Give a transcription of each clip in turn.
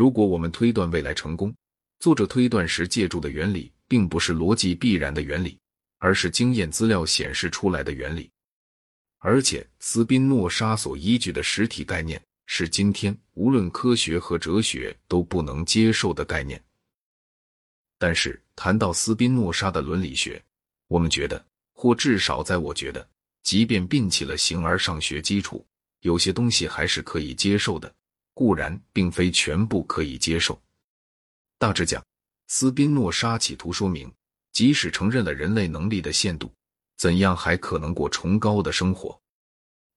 如果我们推断未来成功，作者推断时借助的原理并不是逻辑必然的原理，而是经验资料显示出来的原理。而且，斯宾诺莎所依据的实体概念是今天无论科学和哲学都不能接受的概念。但是，谈到斯宾诺莎的伦理学，我们觉得，或至少在我觉得，即便摒弃了形而上学基础，有些东西还是可以接受的。固然，并非全部可以接受。大致讲，斯宾诺莎企图说明，即使承认了人类能力的限度。怎样还可能过崇高的生活？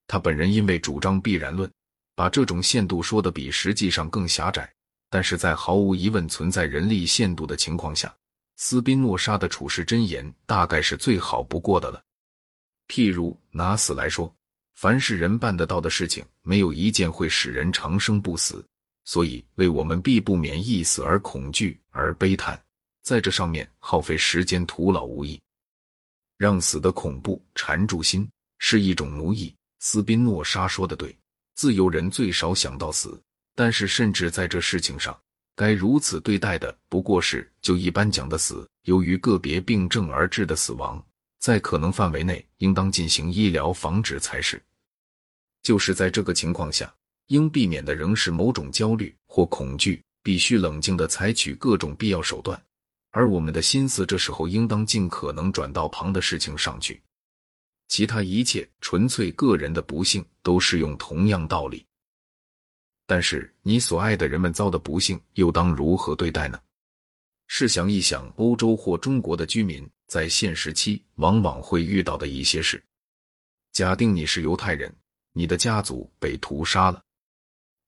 他本人因为主张必然论，把这种限度说的比实际上更狭窄。但是在毫无疑问存在人力限度的情况下，斯宾诺莎的处世箴言大概是最好不过的了。譬如拿死来说，凡是人办得到的事情，没有一件会使人长生不死，所以为我们必不免一死而恐惧而悲叹，在这上面耗费时间徒劳无益。让死的恐怖缠住心是一种奴役。斯宾诺莎说的对，自由人最少想到死，但是甚至在这事情上，该如此对待的不过是就一般讲的死，由于个别病症而致的死亡，在可能范围内应当进行医疗防止才是。就是在这个情况下，应避免的仍是某种焦虑或恐惧，必须冷静的采取各种必要手段。而我们的心思这时候应当尽可能转到旁的事情上去，其他一切纯粹个人的不幸都适用同样道理。但是你所爱的人们遭的不幸又当如何对待呢？试想一想，欧洲或中国的居民在现时期往往会遇到的一些事：假定你是犹太人，你的家族被屠杀了；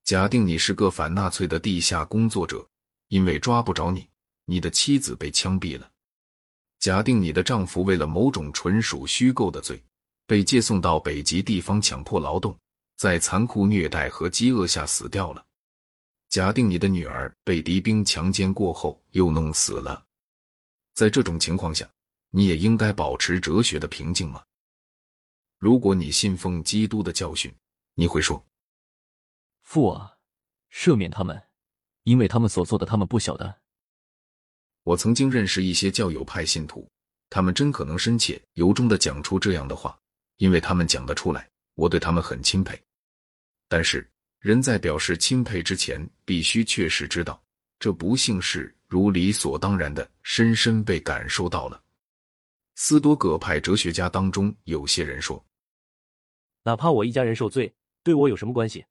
假定你是个反纳粹的地下工作者，因为抓不着你。你的妻子被枪毙了。假定你的丈夫为了某种纯属虚构的罪，被借送到北极地方强迫劳动，在残酷虐待和饥饿下死掉了。假定你的女儿被敌兵强奸过后又弄死了。在这种情况下，你也应该保持哲学的平静吗？如果你信奉基督的教训，你会说：“父啊，赦免他们，因为他们所做的，他们不晓得。”我曾经认识一些教友派信徒，他们真可能深切由衷的讲出这样的话，因为他们讲得出来，我对他们很钦佩。但是，人在表示钦佩之前，必须确实知道，这不幸是如理所当然的深深被感受到了。斯多葛派哲学家当中，有些人说：“哪怕我一家人受罪，对我有什么关系？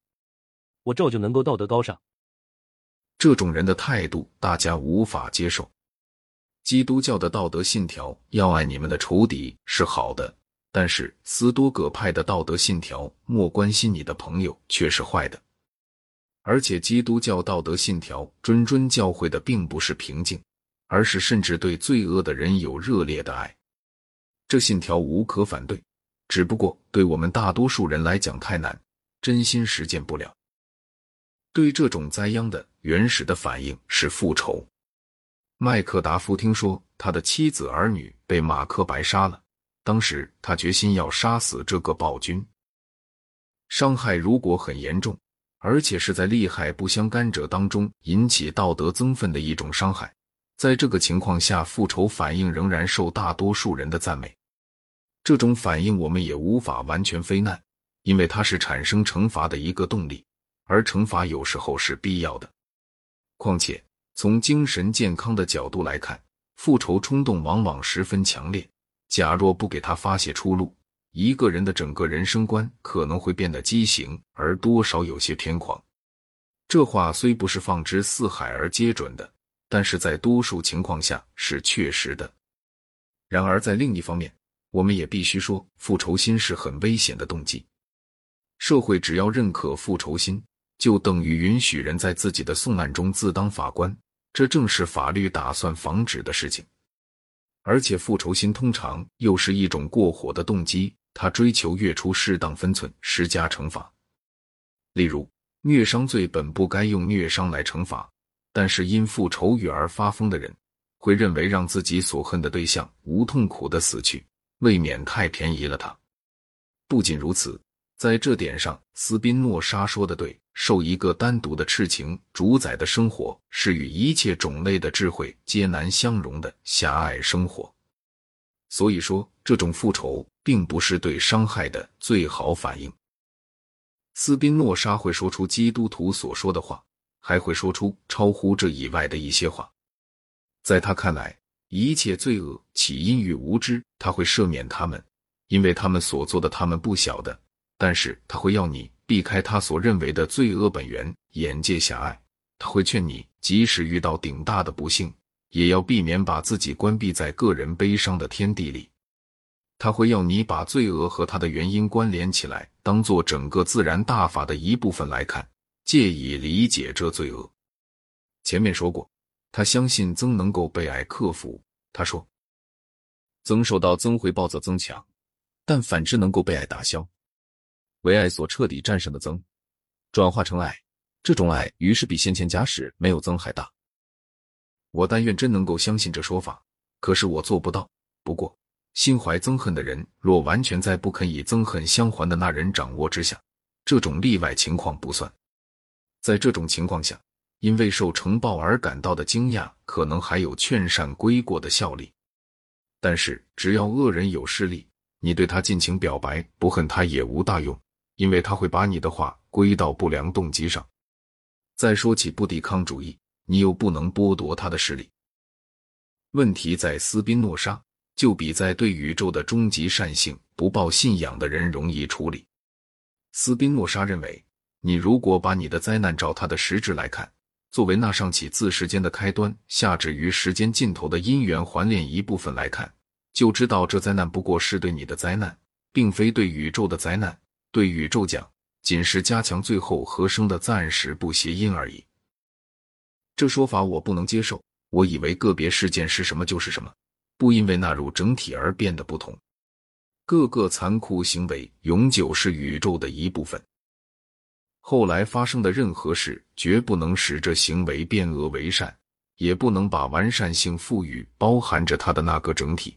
我照旧能够道德高尚。”这种人的态度，大家无法接受。基督教的道德信条要爱你们的仇敌是好的，但是斯多葛派的道德信条莫关心你的朋友却是坏的。而且基督教道德信条谆谆教诲的并不是平静，而是甚至对罪恶的人有热烈的爱。这信条无可反对，只不过对我们大多数人来讲太难，真心实践不了。对这种灾殃的原始的反应是复仇。麦克达夫听说他的妻子儿女被马克白杀了，当时他决心要杀死这个暴君。伤害如果很严重，而且是在利害不相干者当中引起道德增愤的一种伤害，在这个情况下，复仇反应仍然受大多数人的赞美。这种反应我们也无法完全非难，因为它是产生惩罚的一个动力，而惩罚有时候是必要的。况且。从精神健康的角度来看，复仇冲动往往十分强烈。假若不给他发泄出路，一个人的整个人生观可能会变得畸形，而多少有些偏狂。这话虽不是放之四海而皆准的，但是在多数情况下是确实的。然而，在另一方面，我们也必须说，复仇心是很危险的动机。社会只要认可复仇心，就等于允许人在自己的送案中自当法官。这正是法律打算防止的事情，而且复仇心通常又是一种过火的动机，他追求越出适当分寸施加惩罚。例如，虐伤罪本不该用虐伤来惩罚，但是因复仇欲而发疯的人，会认为让自己所恨的对象无痛苦的死去，未免太便宜了他。不仅如此，在这点上，斯宾诺莎说的对，受一个单独的痴情主宰的生活，是与一切种类的智慧皆难相容的狭隘生活。所以说，这种复仇并不是对伤害的最好反应。斯宾诺莎会说出基督徒所说的话，还会说出超乎这以外的一些话。在他看来，一切罪恶起因于无知，他会赦免他们，因为他们所做的他们不晓得。但是他会要你。避开他所认为的罪恶本源，眼界狭隘。他会劝你，即使遇到顶大的不幸，也要避免把自己关闭在个人悲伤的天地里。他会要你把罪恶和他的原因关联起来，当做整个自然大法的一部分来看，借以理解这罪恶。前面说过，他相信曾能够被爱克服。他说，曾受到曾回报则增强，但反之能够被爱打消。为爱所彻底战胜的曾，转化成爱，这种爱于是比先前假使没有曾还大。我但愿真能够相信这说法，可是我做不到。不过，心怀憎恨的人若完全在不肯以憎恨相还的那人掌握之下，这种例外情况不算。在这种情况下，因为受承报而感到的惊讶，可能还有劝善归过的效力。但是，只要恶人有势力，你对他尽情表白，不恨他也无大用。因为他会把你的话归到不良动机上。再说起不抵抗主义，你又不能剥夺他的势力。问题在斯宾诺莎，就比在对宇宙的终极善性不抱信仰的人容易处理。斯宾诺莎认为，你如果把你的灾难照他的实质来看，作为那上起自时间的开端，下至于时间尽头的因缘环链一部分来看，就知道这灾难不过是对你的灾难，并非对宇宙的灾难。对宇宙讲，仅是加强最后和声的暂时不谐音而已。这说法我不能接受。我以为个别事件是什么就是什么，不因为纳入整体而变得不同。各个残酷行为永久是宇宙的一部分。后来发生的任何事，绝不能使这行为变恶为善，也不能把完善性赋予包含着它的那个整体。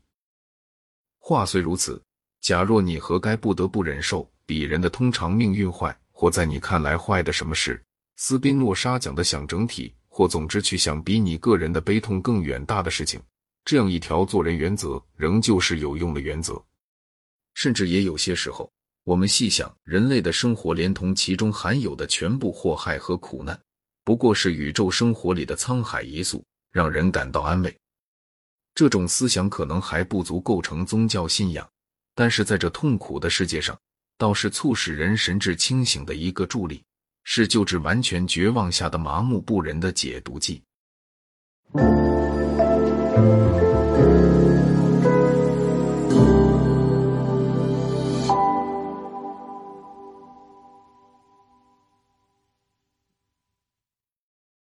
话虽如此，假若你何该不得不忍受？比人的通常命运坏，或在你看来坏的什么事？斯宾诺莎讲的想整体，或总之去想比你个人的悲痛更远大的事情，这样一条做人原则，仍旧是有用的原则。甚至也有些时候，我们细想，人类的生活连同其中含有的全部祸害和苦难，不过是宇宙生活里的沧海一粟，让人感到安慰。这种思想可能还不足构成宗教信仰，但是在这痛苦的世界上。倒是促使人神志清醒的一个助力，是救治完全绝望下的麻木不仁的解毒剂。